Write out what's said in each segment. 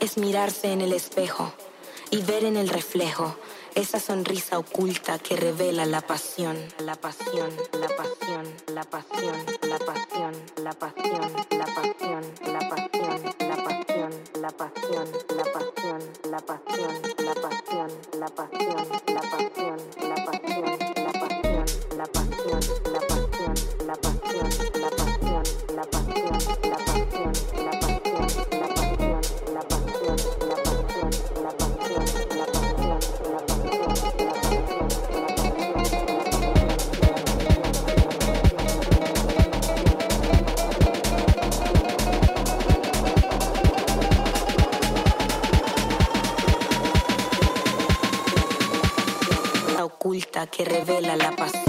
es mirarse en el espejo y ver en el reflejo esa sonrisa oculta que revela la pasión, la pasión, la pasión, la pasión, la pasión, la pasión, la pasión, la pasión, la pasión, la pasión, la pasión, la pasión, la pasión, la pasión, la pasión, la pasión, la pasión, que revela la pasión.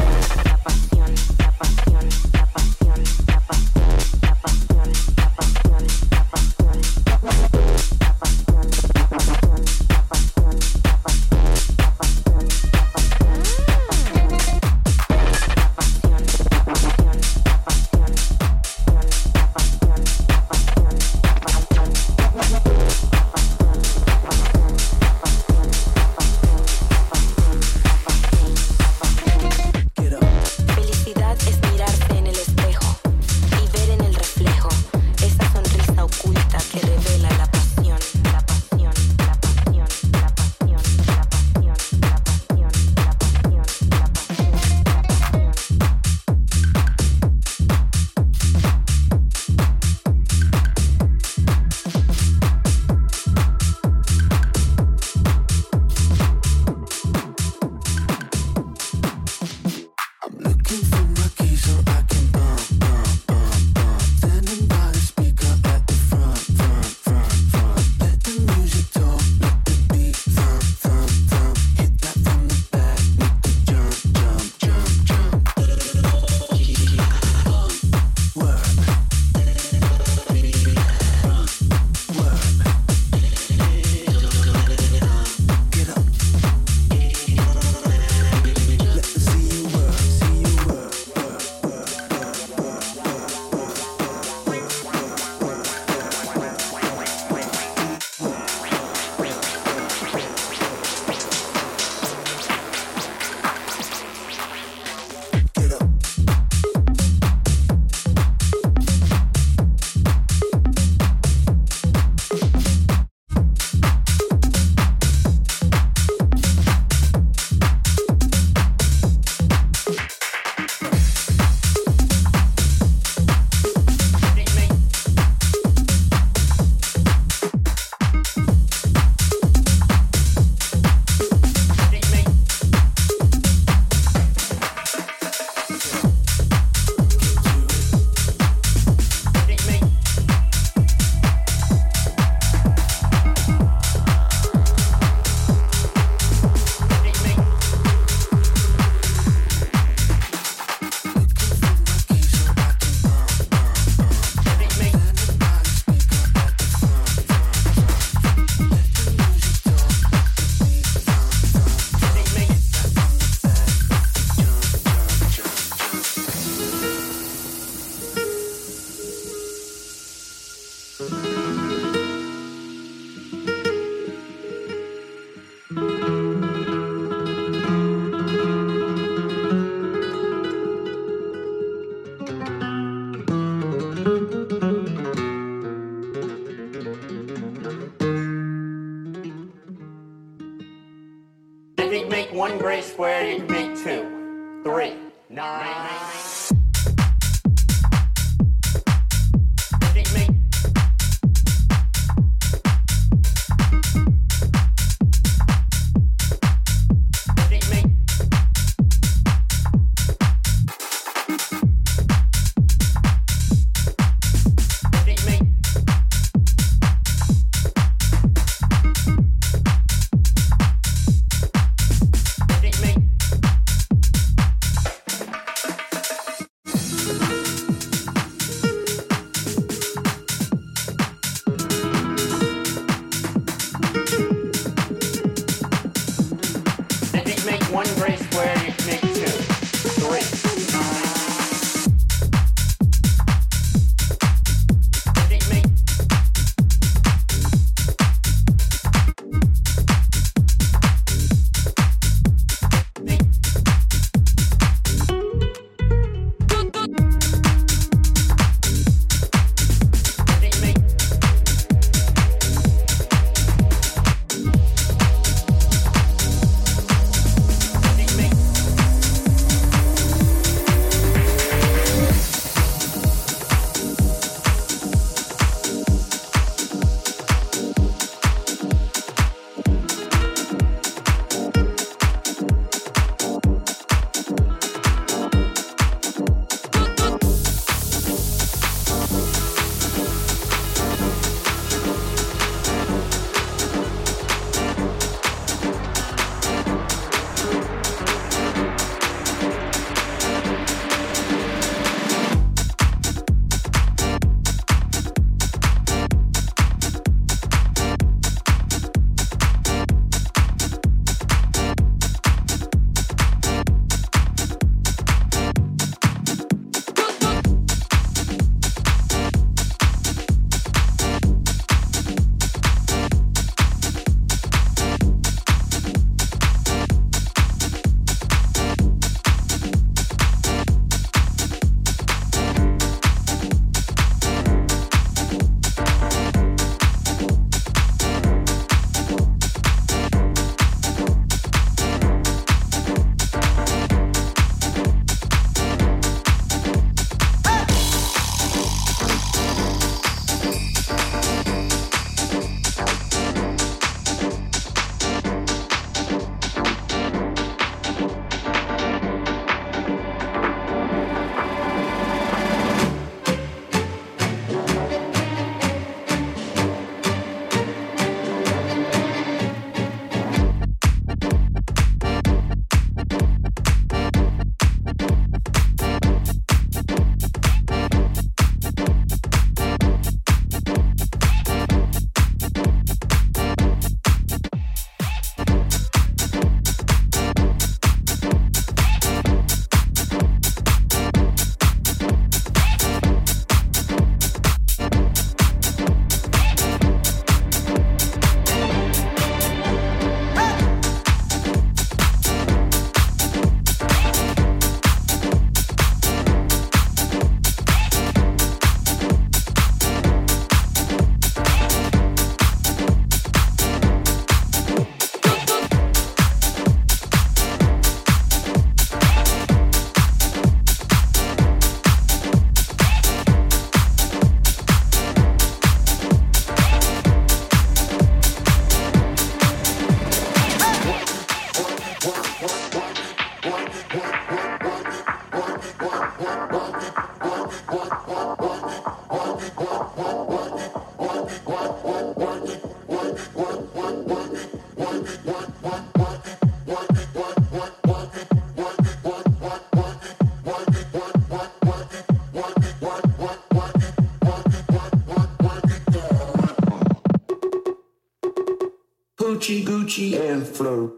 en flor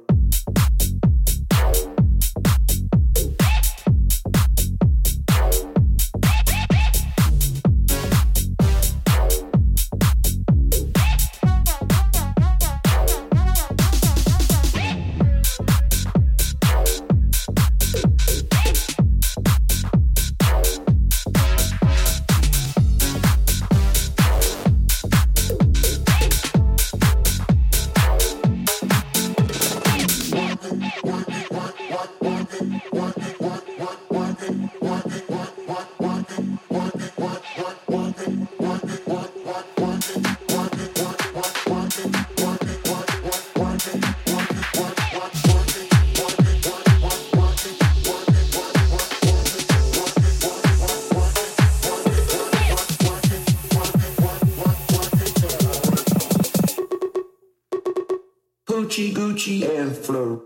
floor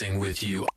dancing with you.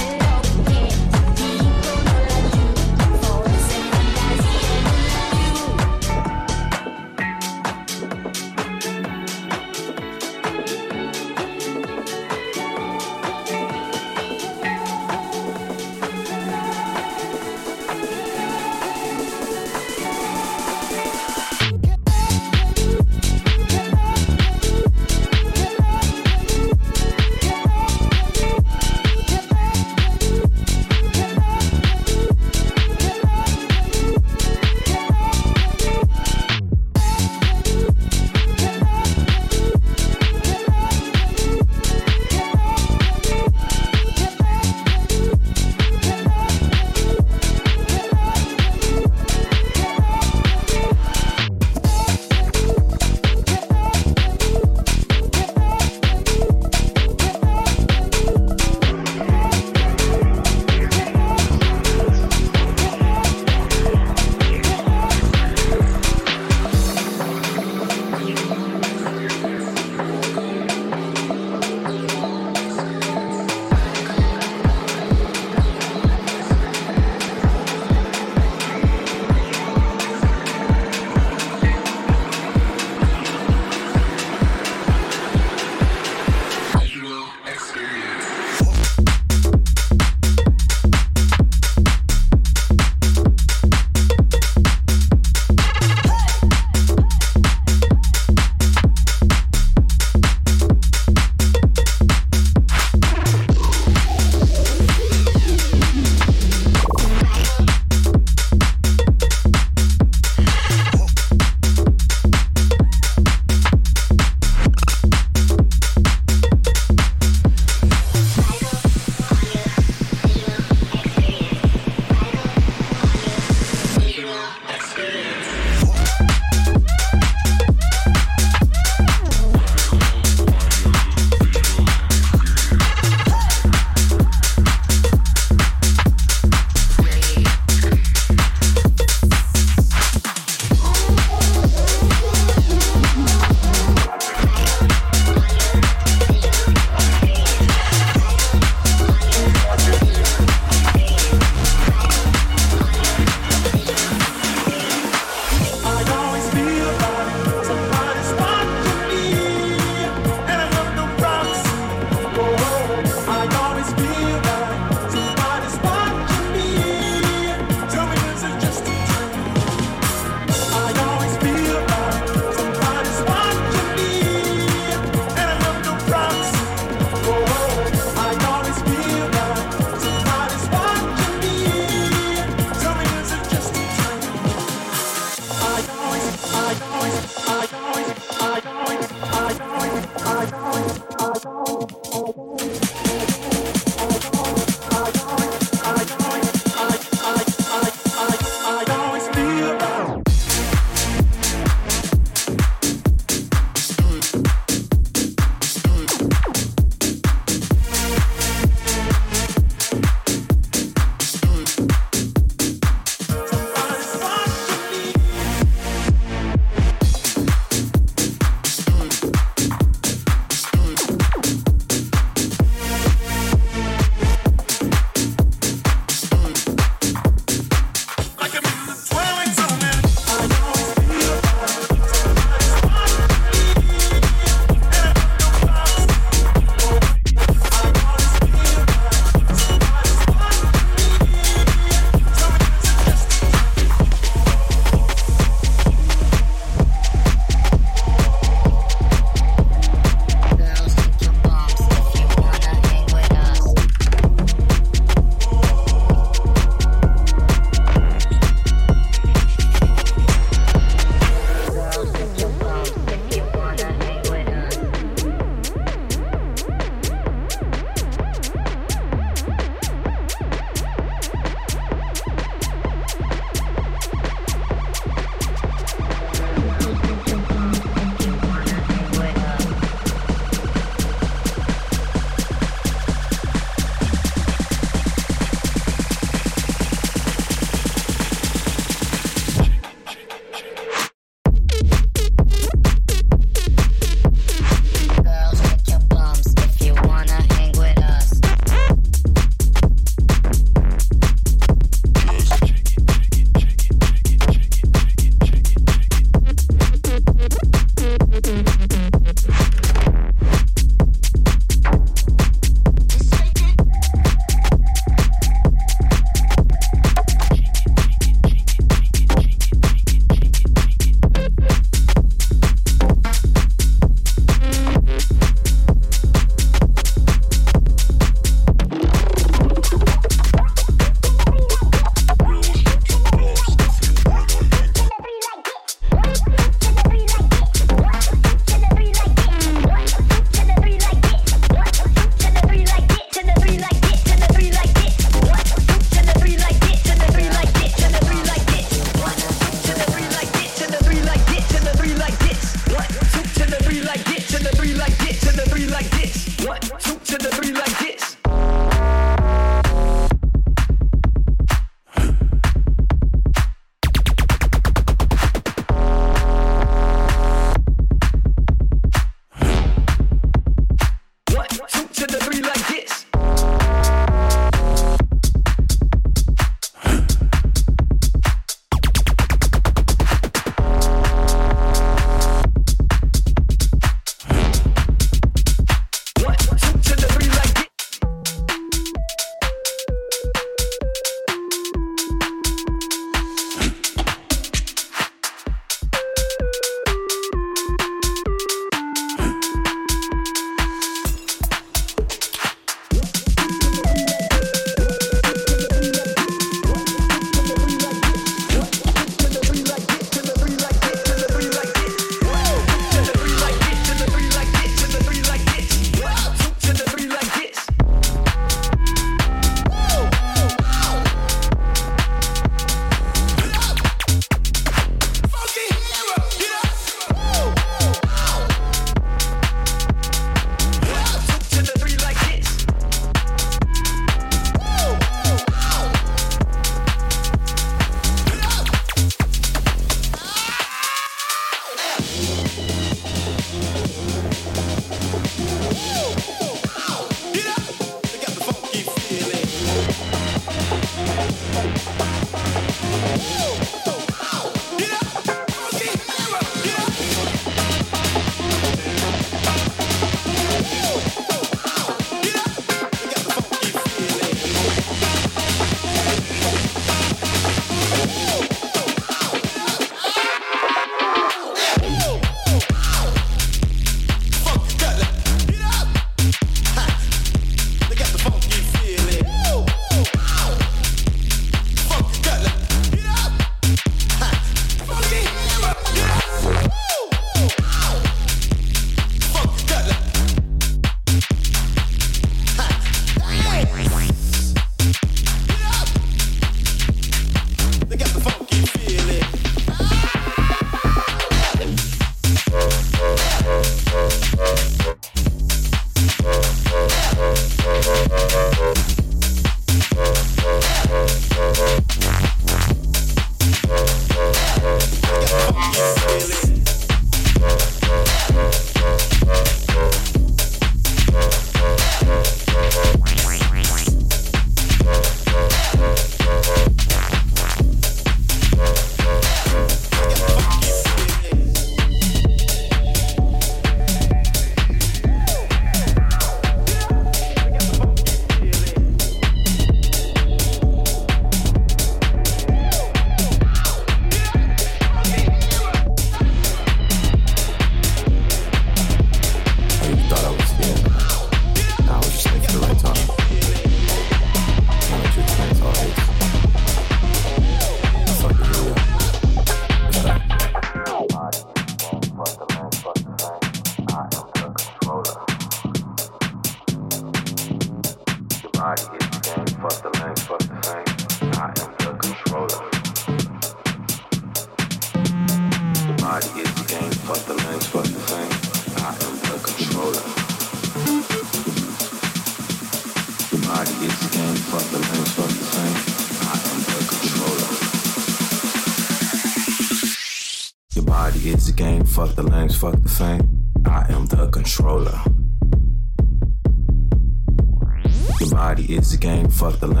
Fuck the lanes,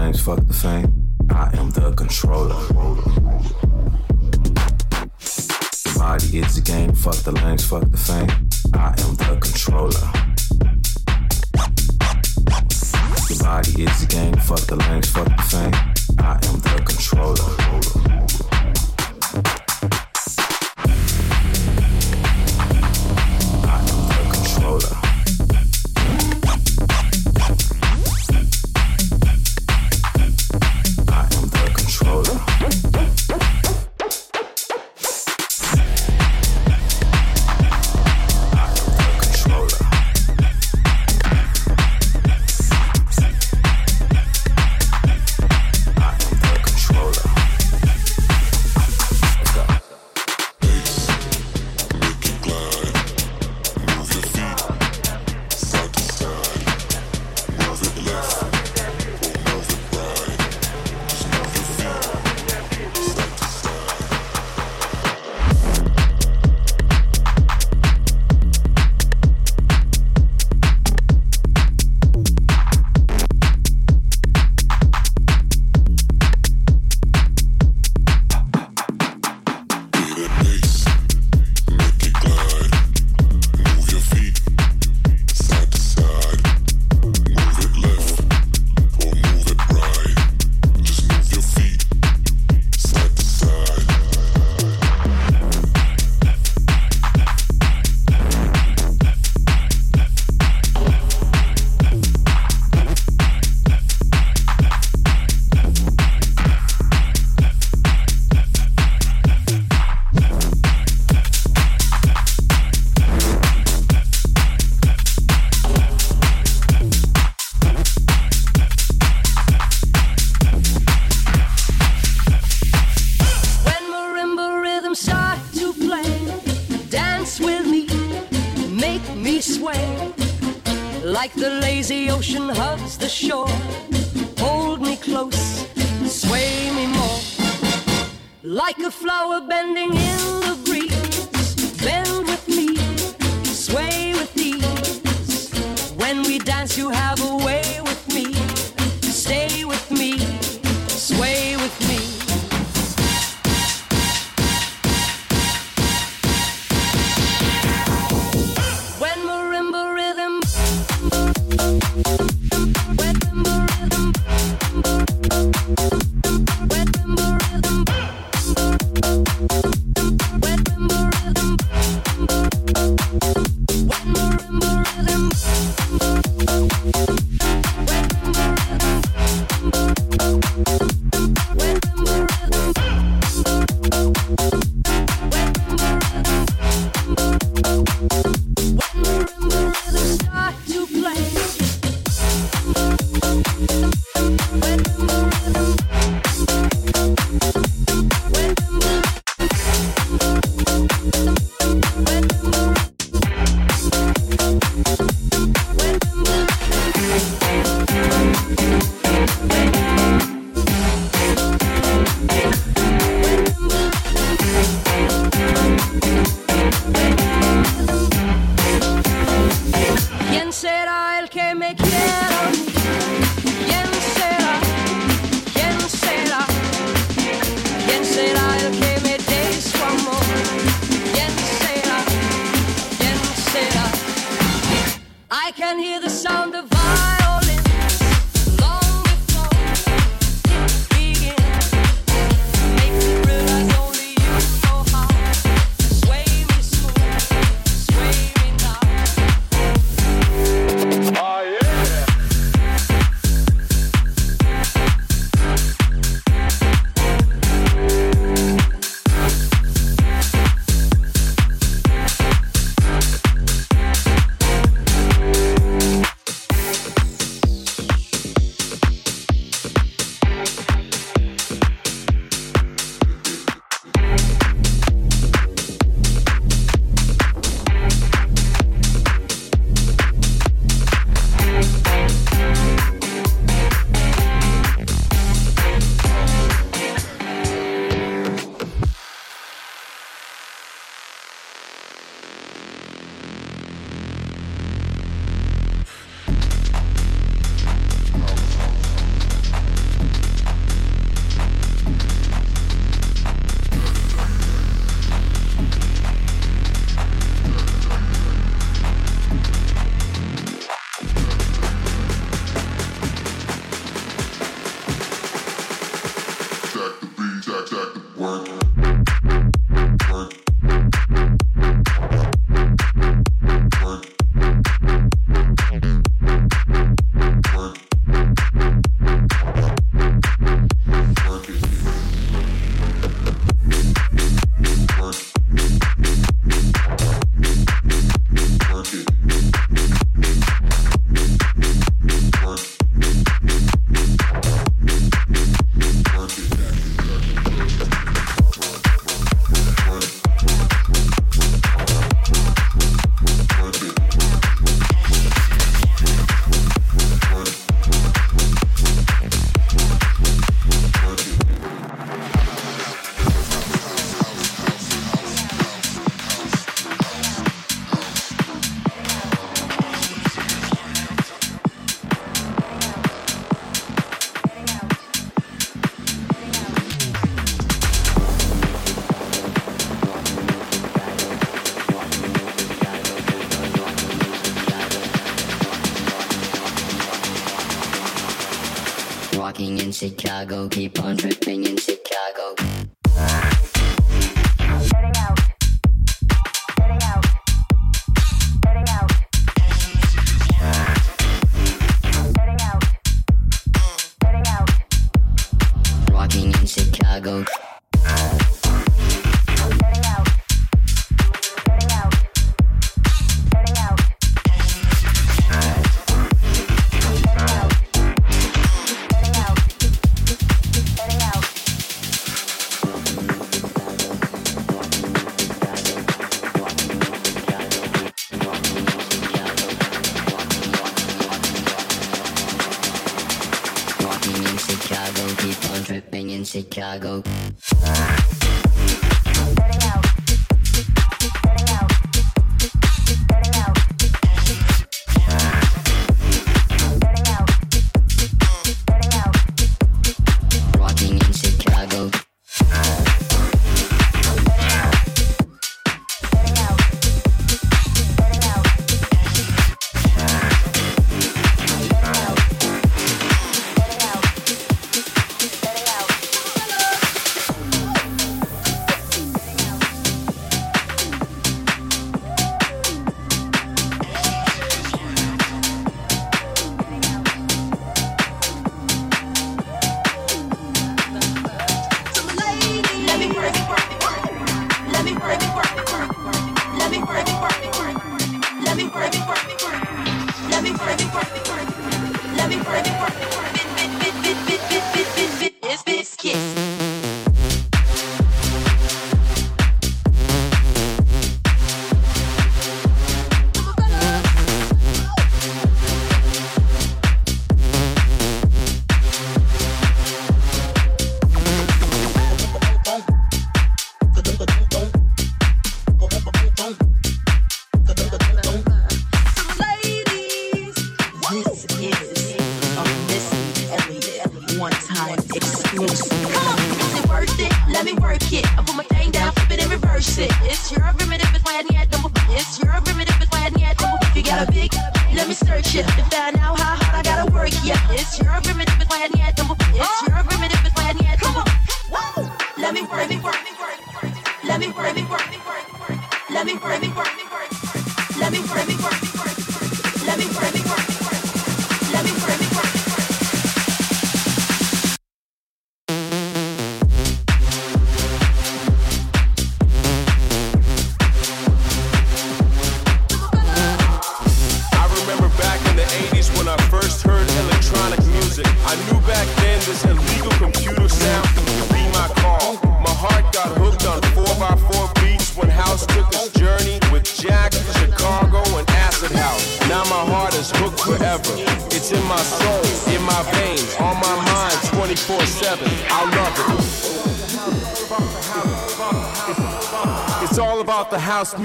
Chicago, keep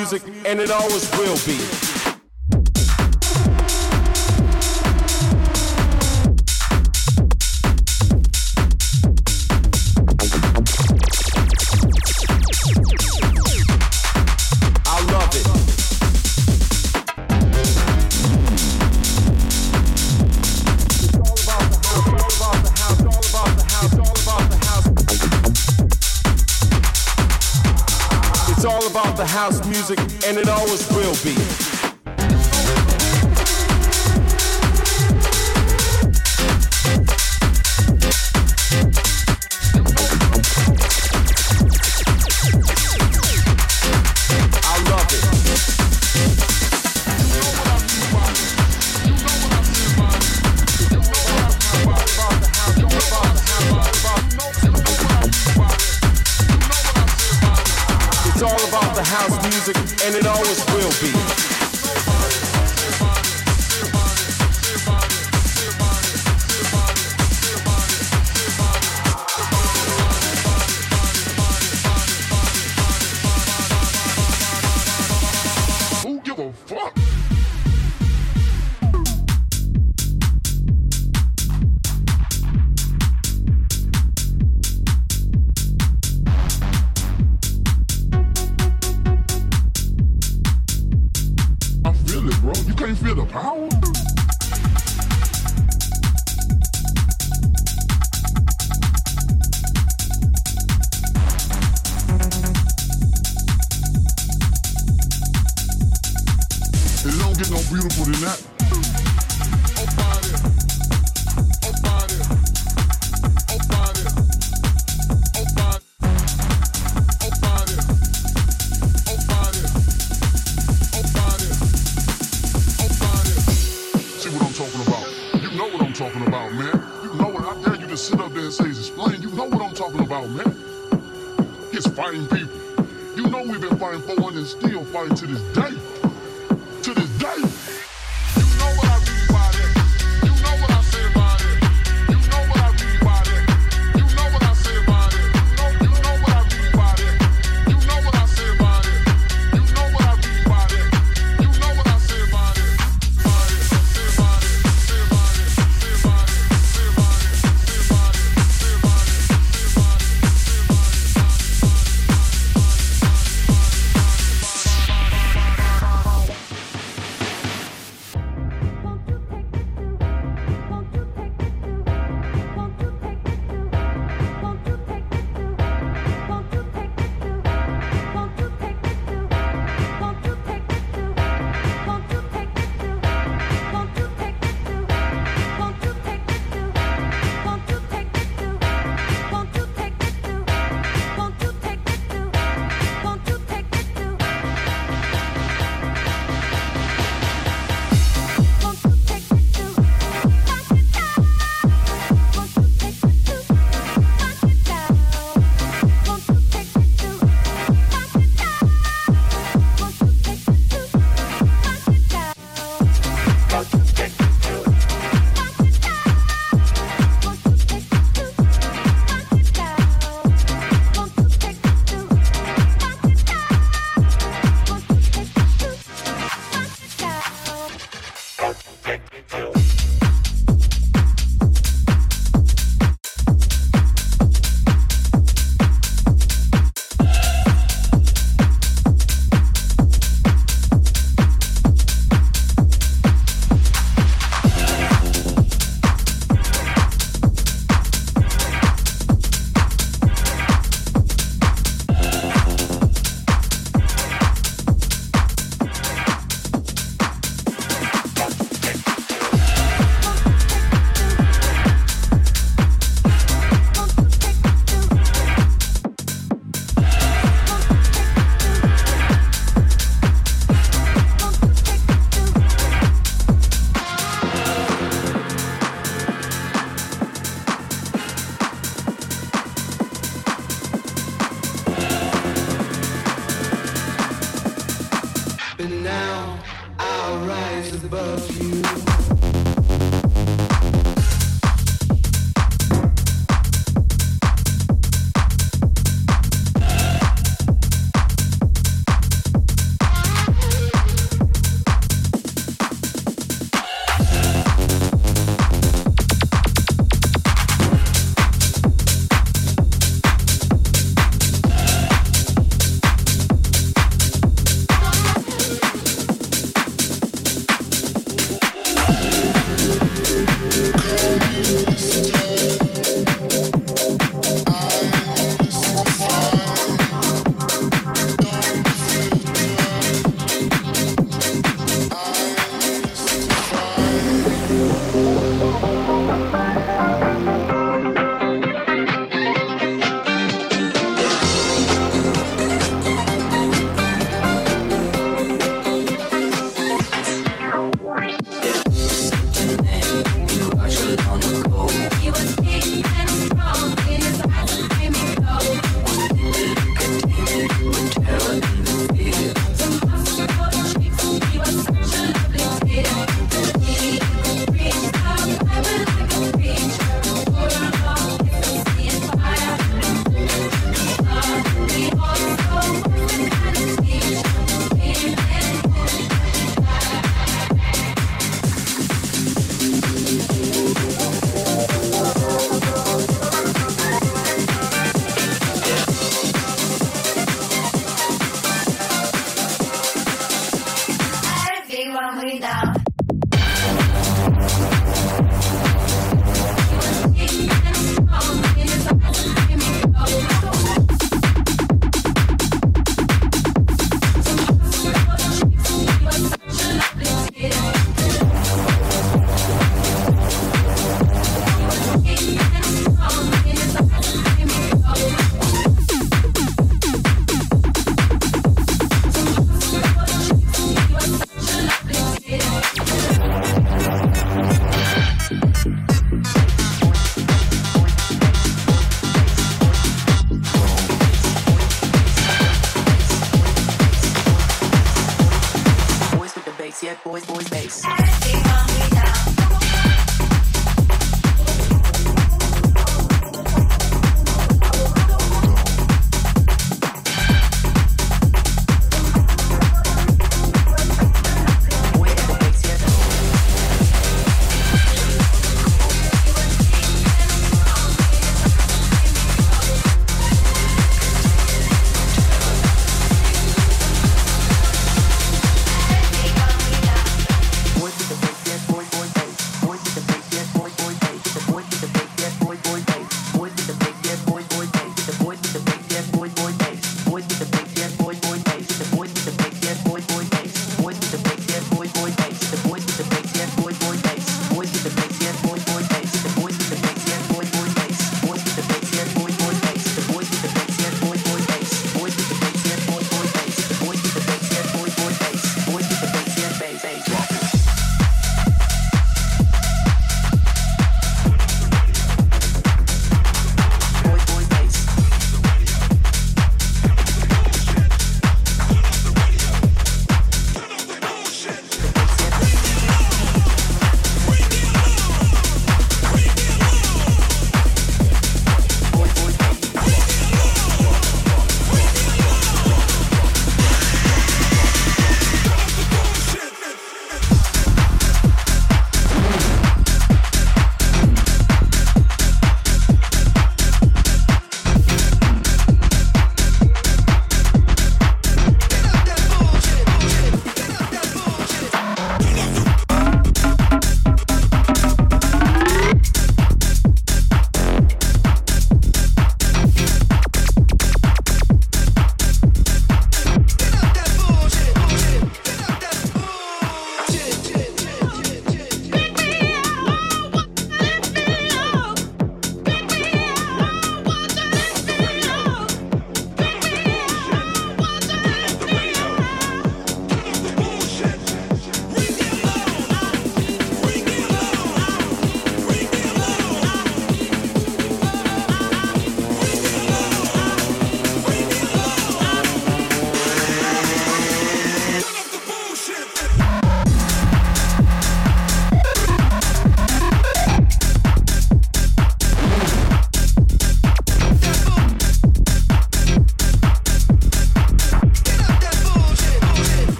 music, and it always